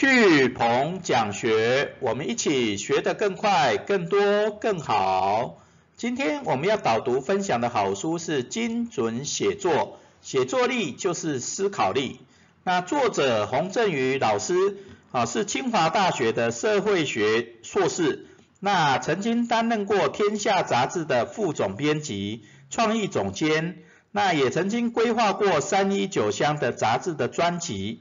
巨鹏讲学，我们一起学得更快、更多、更好。今天我们要导读分享的好书是《精准写作》，写作力就是思考力。那作者洪振宇老师啊，是清华大学的社会学硕士，那曾经担任过《天下》杂志的副总编辑、创意总监，那也曾经规划过三一九乡的杂志的专辑。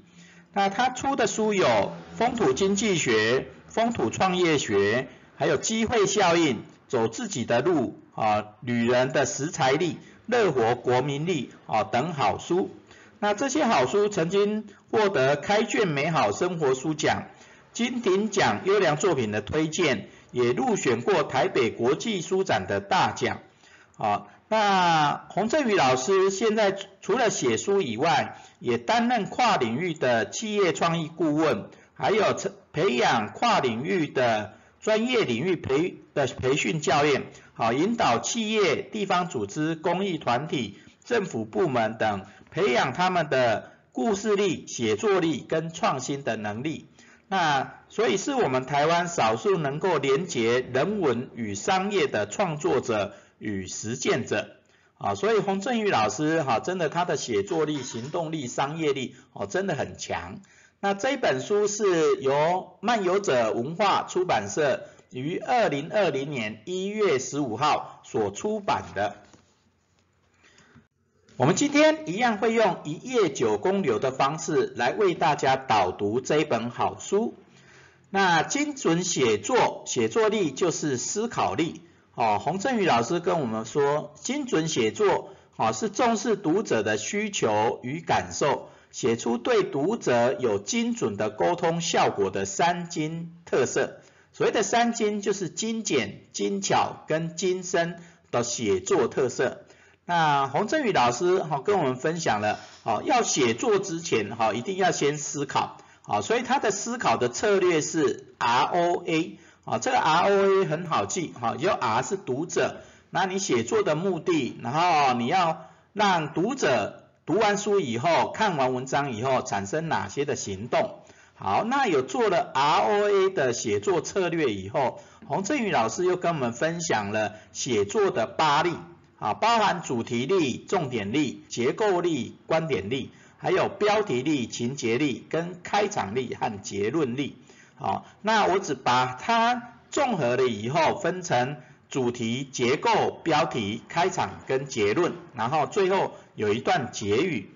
那他出的书有《风土经济学》《风土创业学》，还有《机会效应》《走自己的路》啊，《女人的食材力》《乐活国民力》啊等好书。那这些好书曾经获得开卷美好生活书奖、金鼎奖优良作品的推荐，也入选过台北国际书展的大奖。啊，那洪振宇老师现在除了写书以外，也担任跨领域的企业创意顾问，还有培养跨领域的专业领域培的培训教练，好引导企业、地方组织、公益团体、政府部门等，培养他们的故事力、写作力跟创新的能力。那所以是我们台湾少数能够连接人文与商业的创作者与实践者。啊，所以洪振宇老师哈，真的他的写作力、行动力、商业力哦，真的很强。那这本书是由漫游者文化出版社于二零二零年一月十五号所出版的。我们今天一样会用一页九公流的方式来为大家导读这本好书。那精准写作，写作力就是思考力。哦，洪振宇老师跟我们说，精准写作，哦是重视读者的需求与感受，写出对读者有精准的沟通效果的三精特色。所谓的三精，就是精简、精巧跟精深的写作特色。那洪振宇老师哈跟我们分享了，哦要写作之前哈一定要先思考，好，所以他的思考的策略是 R O A。啊，这个 R O A 很好记，哈，有 R 是读者，那你写作的目的，然后你要让读者读完书以后，看完文章以后产生哪些的行动？好，那有做了 R O A 的写作策略以后，洪振宇老师又跟我们分享了写作的八力，啊，包含主题力、重点力、结构力、观点力，还有标题力、情节力、跟开场力和结论力。好，那我只把它综合了以后，分成主题、结构、标题、开场跟结论，然后最后有一段结语。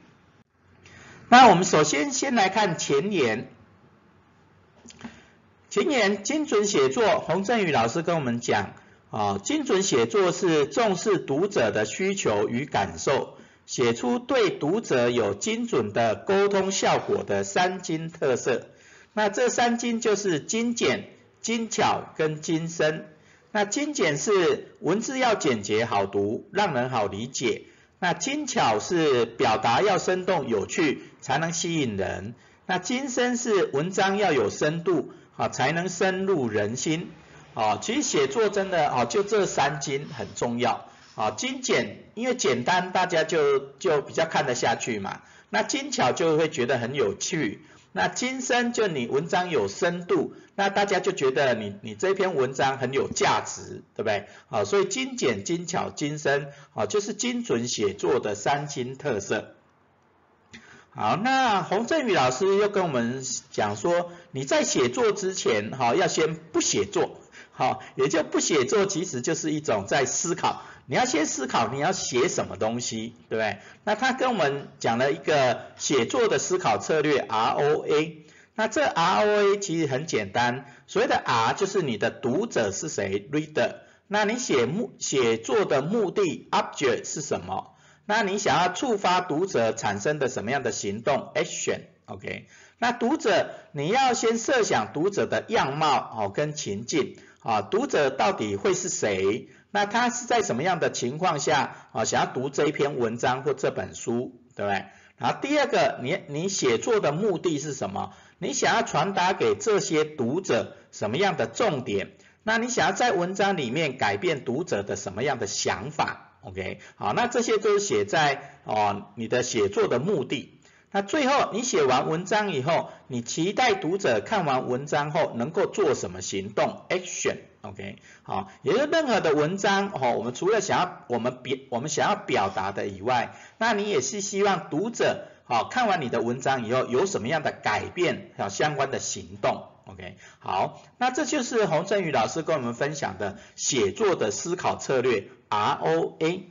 那我们首先先来看前言。前言精准写作，洪振宇老师跟我们讲，啊，精准写作是重视读者的需求与感受，写出对读者有精准的沟通效果的三精特色。那这三精就是精简、精巧跟精深。那精简是文字要简洁好读，让人好理解。那精巧是表达要生动有趣，才能吸引人。那精深是文章要有深度，啊，才能深入人心。啊，其实写作真的啊，就这三精很重要。啊，精简，因为简单，大家就就比较看得下去嘛。那精巧就会觉得很有趣。那精深就你文章有深度，那大家就觉得你你这篇文章很有价值，对不对？好，所以精简、精巧、精深，好，就是精准写作的三精特色。好，那洪振宇老师又跟我们讲说，你在写作之前，哈，要先不写作，好，也就不写作，其实就是一种在思考。你要先思考你要写什么东西，对不对？那他跟我们讲了一个写作的思考策略 R O A。那这 R O A 其实很简单，所谓的 R 就是你的读者是谁，Reader。那你写目写作的目的 Object 是什么？那你想要触发读者产生的什么样的行动 Action？OK？那读者你要先设想读者的样貌哦跟情境啊，读者到底会是谁？那他是在什么样的情况下啊想要读这一篇文章或这本书，对不对？然后第二个，你你写作的目的是什么？你想要传达给这些读者什么样的重点？那你想要在文章里面改变读者的什么样的想法？OK，好，那这些都写在哦你的写作的目的。那最后你写完文章以后，你期待读者看完文章后能够做什么行动？Action，OK，好，也就任何的文章哦，我们除了想要我们表我们想要表达的以外，那你也是希望读者好看完你的文章以后有什么样的改变和相关的行动？OK，好，那这就是洪振宇老师跟我们分享的写作的思考策略 ROA。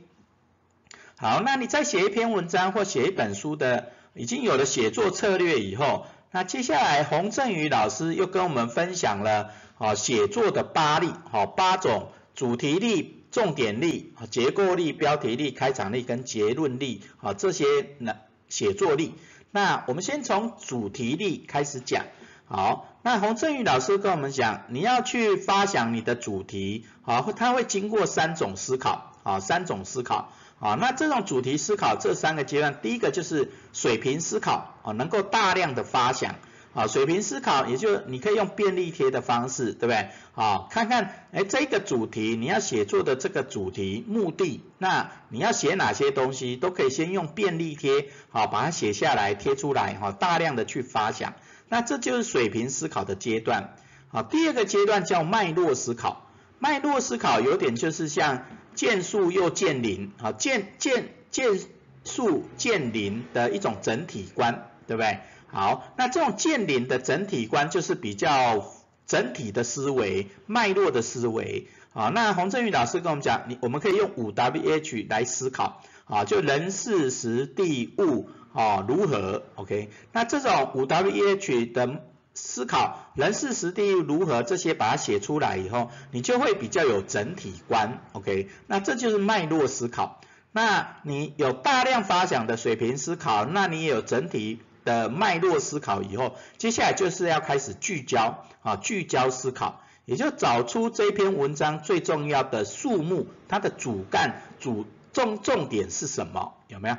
好，那你再写一篇文章或写一本书的，已经有了写作策略以后，那接下来洪振宇老师又跟我们分享了啊写作的八力，好八种主题力、重点力、结构力、标题力、开场力跟结论力，啊这些呢写作力。那我们先从主题力开始讲。好，那洪振宇老师跟我们讲，你要去发想你的主题，好，他会经过三种思考，啊三种思考。啊，那这种主题思考这三个阶段，第一个就是水平思考，啊，能够大量的发想，啊，水平思考，也就你可以用便利贴的方式，对不对？啊，看看，哎，这个主题你要写作的这个主题目的，那你要写哪些东西，都可以先用便利贴，好，把它写下来贴出来，哈，大量的去发想，那这就是水平思考的阶段。好，第二个阶段叫脉络思考，脉络思考有点就是像。见树又见林，啊，见见见树见林的一种整体观，对不对？好，那这种见林的整体观就是比较整体的思维、脉络的思维。啊，那洪振宇老师跟我们讲，你我们可以用五 W H 来思考，啊，就人事时地物，啊，如何？OK，那这种五 W H 的。思考人事实地如何这些把它写出来以后，你就会比较有整体观，OK？那这就是脉络思考。那你有大量发想的水平思考，那你也有整体的脉络思考以后，接下来就是要开始聚焦啊，聚焦思考，也就找出这篇文章最重要的数目，它的主干、主重重点是什么？有没有？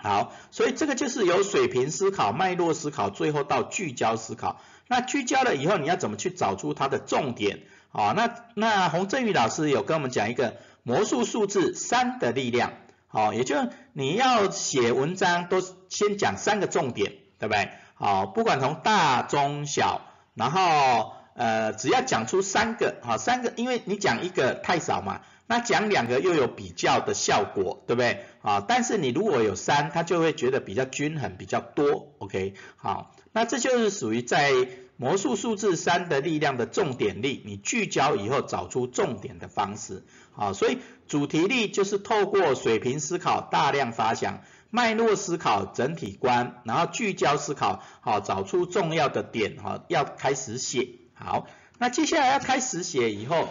好，所以这个就是由水平思考、脉络思考，最后到聚焦思考。那聚焦了以后，你要怎么去找出它的重点？好，那那洪振宇老师有跟我们讲一个魔术数字三的力量。好，也就你要写文章都先讲三个重点，对不对？好，不管从大中小，然后呃只要讲出三个，好三个，因为你讲一个太少嘛。那讲两个又有比较的效果，对不对？啊，但是你如果有三，他就会觉得比较均衡，比较多，OK？好，那这就是属于在魔术数字三的力量的重点力，你聚焦以后找出重点的方式，好，所以主题力就是透过水平思考、大量发想、脉络思考、整体观，然后聚焦思考，好，找出重要的点，哈，要开始写，好，那接下来要开始写以后。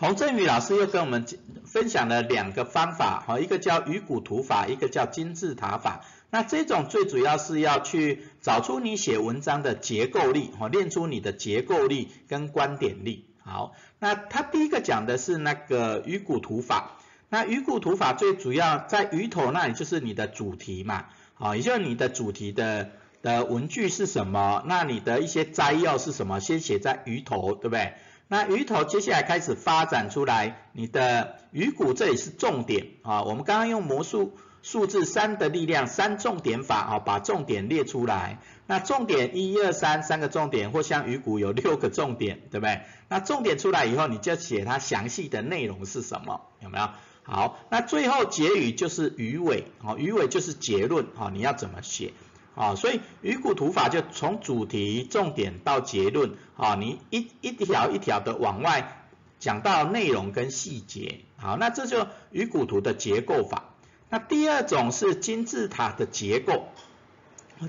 洪振宇老师又跟我们分享了两个方法，哈，一个叫鱼骨图法，一个叫金字塔法。那这种最主要是要去找出你写文章的结构力，哈，练出你的结构力跟观点力。好，那他第一个讲的是那个鱼骨图法。那鱼骨图法最主要在鱼头那里就是你的主题嘛，好，也就是你的主题的的文句是什么，那你的一些摘要是什么，先写在鱼头，对不对？那鱼头接下来开始发展出来，你的鱼骨这里是重点啊。我们刚刚用魔术数字三的力量，三重点法啊，把重点列出来。那重点一二三三个重点，或像鱼骨有六个重点，对不对？那重点出来以后，你就写它详细的内容是什么，有没有？好，那最后结语就是鱼尾，好，鱼尾就是结论，好，你要怎么写？啊，所以鱼骨图法就从主题重点到结论，啊，你一一条一条的往外讲到内容跟细节，好，那这就鱼骨图的结构法。那第二种是金字塔的结构，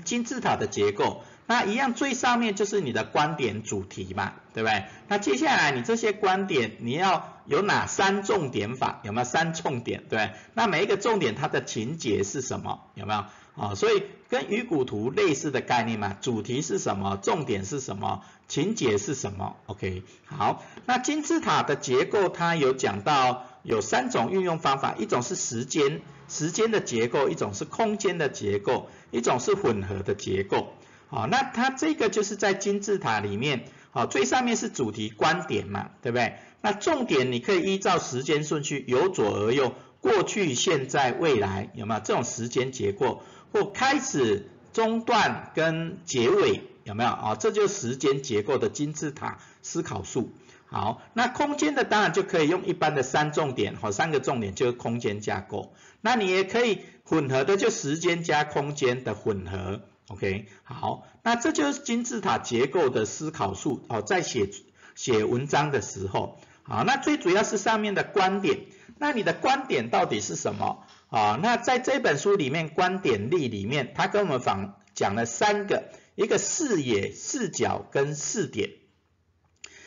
金字塔的结构，那一样最上面就是你的观点主题嘛，对不对？那接下来你这些观点你要有哪三重点法？有没有三重点？对，那每一个重点它的情节是什么？有没有？啊，所以跟鱼骨图类似的概念嘛，主题是什么，重点是什么，情节是什么？OK，好，那金字塔的结构它有讲到有三种运用方法，一种是时间，时间的结构，一种是空间的结构，一种是混合的结构。好，那它这个就是在金字塔里面，好，最上面是主题观点嘛，对不对？那重点你可以依照时间顺序由左而右，过去、现在、未来，有没有这种时间结构？或开始、中段跟结尾，有没有啊？这就是时间结构的金字塔思考术。好，那空间的当然就可以用一般的三重点，好，三个重点就是空间架构。那你也可以混合的，就时间加空间的混合。OK，好，那这就是金字塔结构的思考术。哦，在写写文章的时候，好，那最主要是上面的观点。那你的观点到底是什么？啊，那在这本书里面，观点力里面，他跟我们讲讲了三个，一个视野、视角跟视点。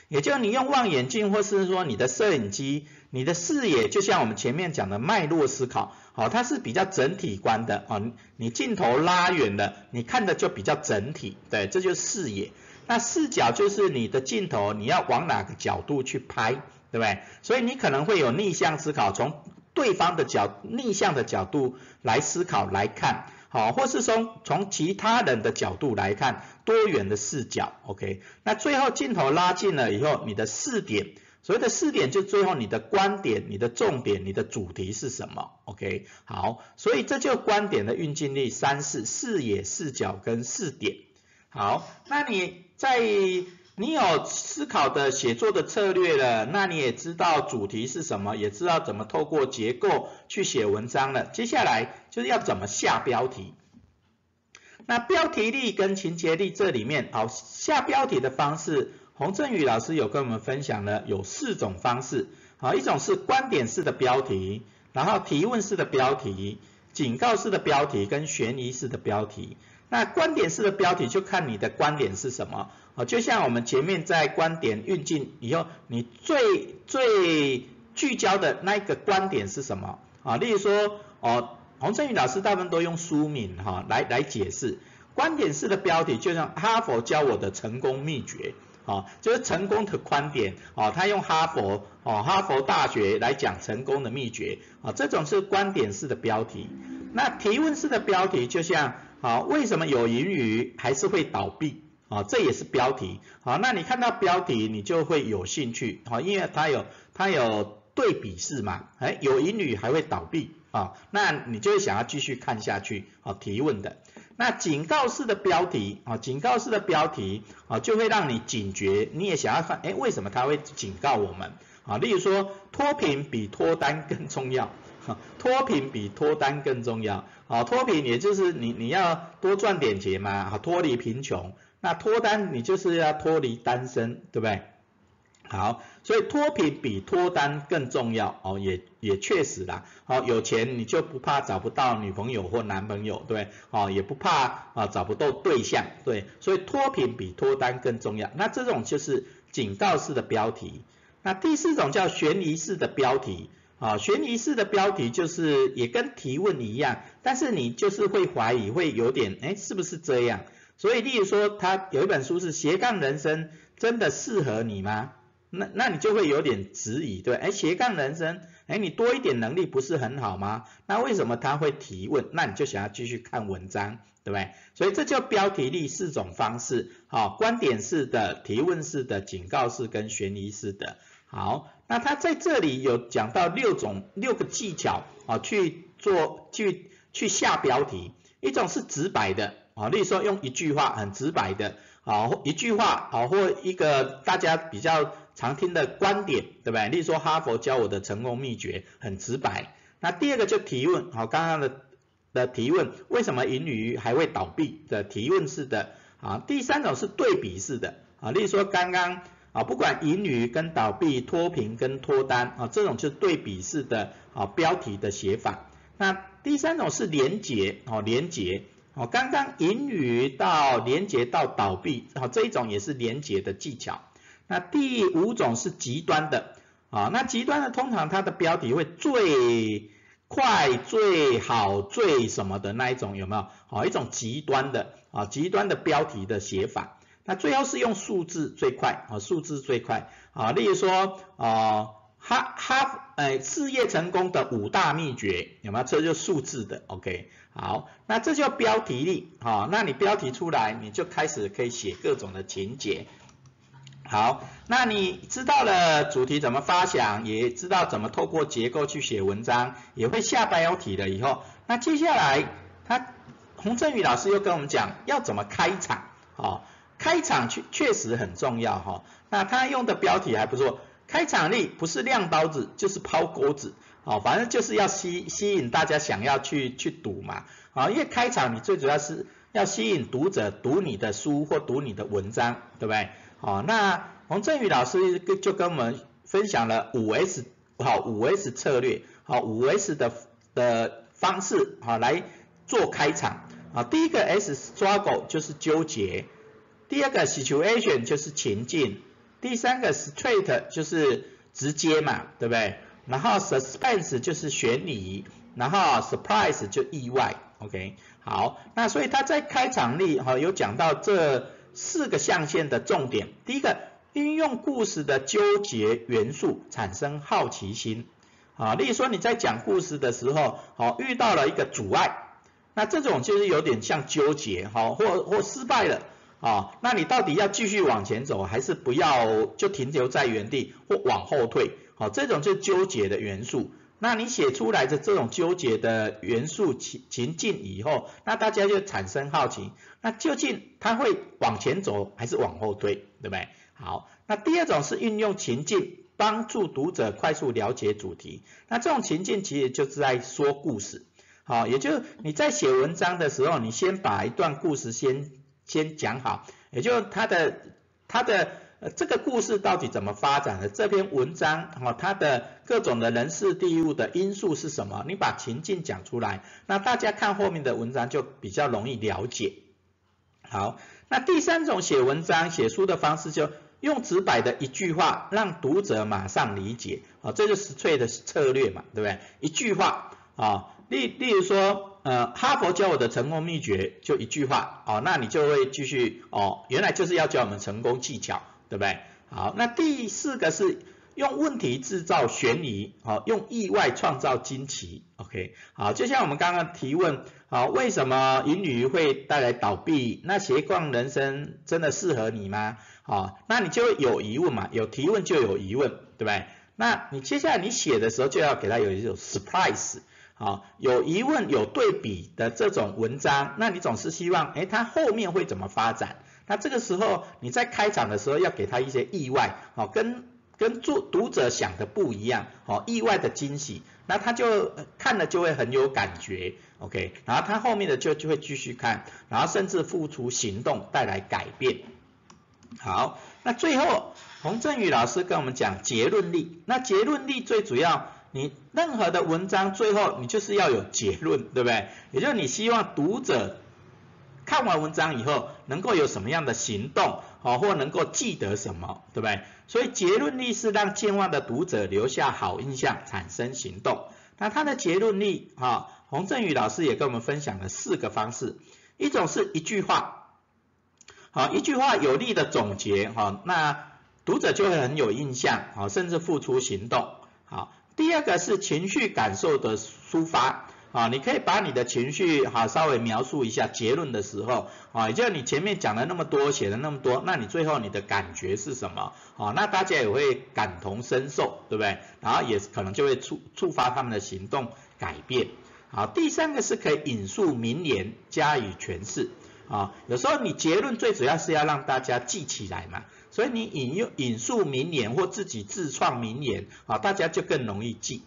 也就是你用望远镜或是说你的摄影机，你的视野就像我们前面讲的脉络思考，好，它是比较整体观的啊。你镜头拉远了，你看的就比较整体，对，这就是视野。那视角就是你的镜头你要往哪个角度去拍，对不对？所以你可能会有逆向思考，从对方的角逆向的角度来思考来看。好，或是说从其他人的角度来看，多元的视角，OK。那最后镜头拉近了以后，你的视点，所谓的视点就最后你的观点、你的重点、你的主题是什么？OK。好，所以这就观点的运镜力三视：视野、视角跟视点。好，那你在。你有思考的写作的策略了，那你也知道主题是什么，也知道怎么透过结构去写文章了。接下来就是要怎么下标题。那标题力跟情节力这里面，好下标题的方式，洪振宇老师有跟我们分享了有四种方式。好，一种是观点式的标题，然后提问式的标题，警告式的标题跟悬疑式的标题。那观点式的标题就看你的观点是什么。啊，就像我们前面在观点运进以后，你最最聚焦的那一个观点是什么？啊，例如说，哦，洪振宇老师大部分都用书名哈来来解释观点式的标题，就像哈佛教我的成功秘诀，啊，就是成功的观点，啊，他用哈佛，哦，哈佛大学来讲成功的秘诀，啊，这种是观点式的标题。那提问式的标题，就像，啊，为什么有盈余还是会倒闭？啊，这也是标题，好，那你看到标题你就会有兴趣，好，因为它有它有对比式嘛，哎，有盈余还会倒闭，啊，那你就会想要继续看下去，好，提问的，那警告式的标题，啊，警告式的标题，啊，就会让你警觉，你也想要看，哎，为什么他会警告我们？啊，例如说脱贫比脱单更重要，脱贫比脱单更重要，好，脱贫也就是你你要多赚点钱嘛，好，脱离贫穷。那脱单，你就是要脱离单身，对不对？好，所以脱贫比脱单更重要哦，也也确实啦。好，有钱你就不怕找不到女朋友或男朋友，对，哦，也不怕啊找不到对象，对，所以脱贫比脱单更重要。那这种就是警告式的标题。那第四种叫悬疑式的标题，啊，悬疑式的标题就是也跟提问一样，但是你就是会怀疑，会有点，哎，是不是这样？所以，例如说，他有一本书是斜杠人生，真的适合你吗？那那你就会有点质疑，对，哎，斜杠人生，哎，你多一点能力不是很好吗？那为什么他会提问？那你就想要继续看文章，对不对？所以这叫标题力四种方式，好，观点式的、提问式的、警告式跟悬疑式的。好，那他在这里有讲到六种六个技巧啊，去做去去下标题，一种是直白的。啊，例如说用一句话很直白的，啊，一句话啊，或一个大家比较常听的观点，对不对？例如说哈佛教我的成功秘诀，很直白。那第二个就提问，好，刚刚的的提问，为什么盈余还会倒闭的提问式的，啊，第三种是对比式的，啊，例如说刚刚啊，不管盈余跟倒闭、脱贫跟脱单，啊，这种就是对比式的啊标题的写法。那第三种是连结，哦，连结。哦，刚刚盈余到连结到倒闭，好这一种也是连结的技巧。那第五种是极端的，啊，那极端的通常它的标题会最快、最好、最什么的那一种有没有？好一种极端的，啊极端的标题的写法。那最后是用数字最快，啊数字最快，啊例如说啊。哈哈，哎，事业成功的五大秘诀有没有？这就数字的，OK，好，那这叫标题力，好，那你标题出来，你就开始可以写各种的情节。好，那你知道了主题怎么发想，也知道怎么透过结构去写文章，也会下标题了以后，那接下来他洪振宇老师又跟我们讲要怎么开场，哦，开场确确实很重要哈。那他用的标题还不错，开场力不是亮刀子就是抛钩子，哦，反正就是要吸吸引大家想要去去赌嘛，啊，因为开场你最主要是要吸引读者读你的书或读你的文章，对不对？好，那洪振宇老师就跟我们分享了五 S 好五 S 策略，好五 S 的的方式，好来做开场。啊，第一个 S struggle 就是纠结，第二个 situation 就是情境，第三个 straight 就是直接嘛，对不对？然后 suspense 就是悬疑，然后 surprise 就意外，OK？好，那所以他在开场里哈有讲到这四个象限的重点，第一个运用故事的纠结元素产生好奇心，啊，例如说你在讲故事的时候，好遇到了一个阻碍。那这种就是有点像纠结哈，或或失败了啊，那你到底要继续往前走，还是不要就停留在原地或往后退？好，这种就纠结的元素。那你写出来的这种纠结的元素情情境以后，那大家就产生好奇，那究竟他会往前走还是往后退，对不对？好，那第二种是运用情境帮助读者快速了解主题，那这种情境其实就是在说故事。好，也就是你在写文章的时候，你先把一段故事先先讲好，也就他的他的这个故事到底怎么发展的，这篇文章哈它的各种的人事地物的因素是什么，你把情境讲出来，那大家看后面的文章就比较容易了解。好，那第三种写文章写书的方式，就用直白的一句话让读者马上理解，啊，这就是翠的策略嘛，对不对？一句话啊。例例如说，呃，哈佛教我的成功秘诀就一句话，哦，那你就会继续，哦，原来就是要教我们成功技巧，对不对？好，那第四个是用问题制造悬疑，好，用意外创造惊奇，OK，好，就像我们刚刚提问，好，为什么盈余会带来倒闭？那斜杠人生真的适合你吗？好，那你就有疑问嘛，有提问就有疑问，对不对？那你接下来你写的时候就要给他有一种 surprise。好，有疑问有对比的这种文章，那你总是希望，哎，它后面会怎么发展？那这个时候你在开场的时候要给他一些意外，好，跟跟作读者想的不一样，好，意外的惊喜，那他就看了就会很有感觉，OK，然后他后面的就就会继续看，然后甚至付出行动带来改变。好，那最后洪振宇老师跟我们讲结论力，那结论力最主要。你任何的文章最后你就是要有结论，对不对？也就是你希望读者看完文章以后能够有什么样的行动，好，或能够记得什么，对不对？所以结论力是让健忘的读者留下好印象，产生行动。那它的结论力，哈，洪振宇老师也跟我们分享了四个方式，一种是一句话，好，一句话有力的总结，哈，那读者就会很有印象，好，甚至付出行动，好。第二个是情绪感受的抒发，啊，你可以把你的情绪哈稍微描述一下，结论的时候，啊，也就是你前面讲了那么多，写了那么多，那你最后你的感觉是什么？啊，那大家也会感同身受，对不对？然后也可能就会触触发他们的行动改变。好，第三个是可以引述名言加以诠释，啊，有时候你结论最主要是要让大家记起来嘛。所以你引用引述名言或自己自创名言啊，大家就更容易记。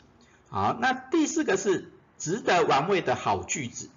好，那第四个是值得玩味的好句子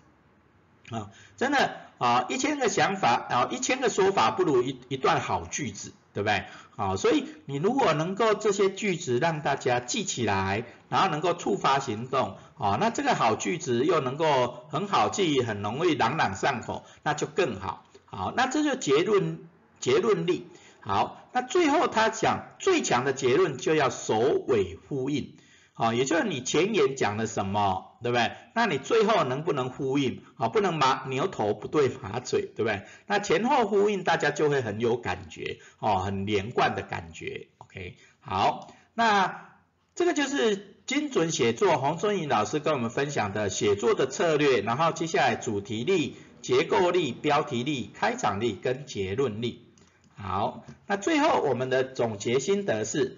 啊，真的啊，一千个想法啊，一千个说法不如一一段好句子，对不对？好，所以你如果能够这些句子让大家记起来，然后能够触发行动啊，那这个好句子又能够很好记，很容易朗朗上口，那就更好。好，那这就结论结论力。好，那最后他讲最强的结论就要首尾呼应，好，也就是你前言讲了什么，对不对？那你最后能不能呼应？好，不能马牛头不对马嘴，对不对？那前后呼应，大家就会很有感觉，哦，很连贯的感觉。OK，好，那这个就是精准写作，洪春颖老师跟我们分享的写作的策略，然后接下来主题力、结构力、标题力、开场力跟结论力。好，那最后我们的总结心得是：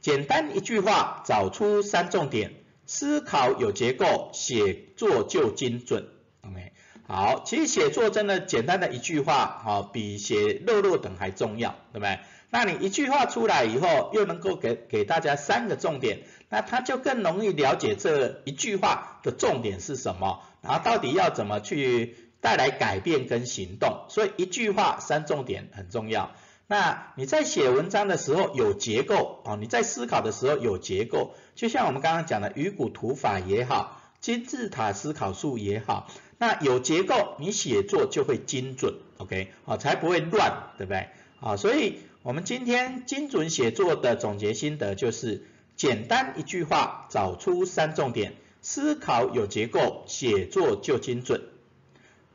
简单一句话，找出三重点，思考有结构，写作就精准。OK，好，其实写作真的简单的一句话，好，比写肉肉等还重要，对不对？那你一句话出来以后，又能够给给大家三个重点，那他就更容易了解这一句话的重点是什么，然后到底要怎么去带来改变跟行动。所以一句话三重点很重要。那你在写文章的时候有结构哦，你在思考的时候有结构，就像我们刚刚讲的鱼骨图法也好，金字塔思考术也好。那有结构，你写作就会精准，OK，好，才不会乱，对不对？好，所以我们今天精准写作的总结心得就是，简单一句话，找出三重点，思考有结构，写作就精准。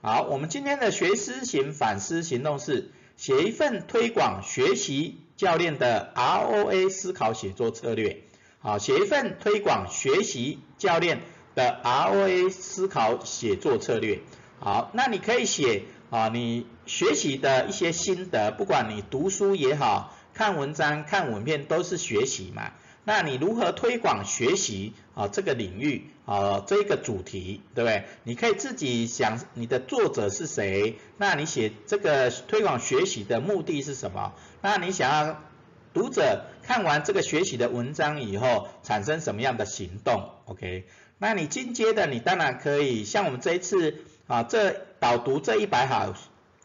好，我们今天的学思行反思行动是，写一份推广学习教练的 ROA 思考写作策略。好，写一份推广学习教练。的 ROA 思考写作策略，好，那你可以写啊，你学习的一些心得，不管你读书也好，看文章、看文片都是学习嘛。那你如何推广学习啊这个领域啊这个主题，对不对？你可以自己想你的作者是谁，那你写这个推广学习的目的是什么？那你想要读者看完这个学习的文章以后产生什么样的行动？OK？那你进阶的，你当然可以像我们这一次啊，这导读这一百好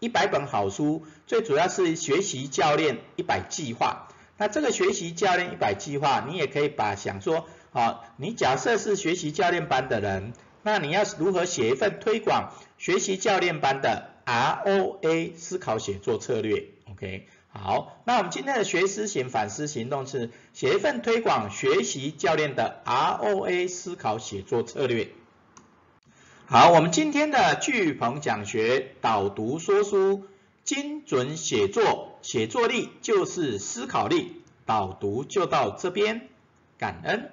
一百本好书，最主要是学习教练一百计划。那这个学习教练一百计划，你也可以把想说啊，你假设是学习教练班的人，那你要如何写一份推广学习教练班的 ROA 思考写作策略？OK。好，那我们今天的学思行反思行动是写一份推广学习教练的 ROA 思考写作策略。好，我们今天的巨鹏讲学导读说书精准写作，写作力就是思考力，导读就到这边，感恩。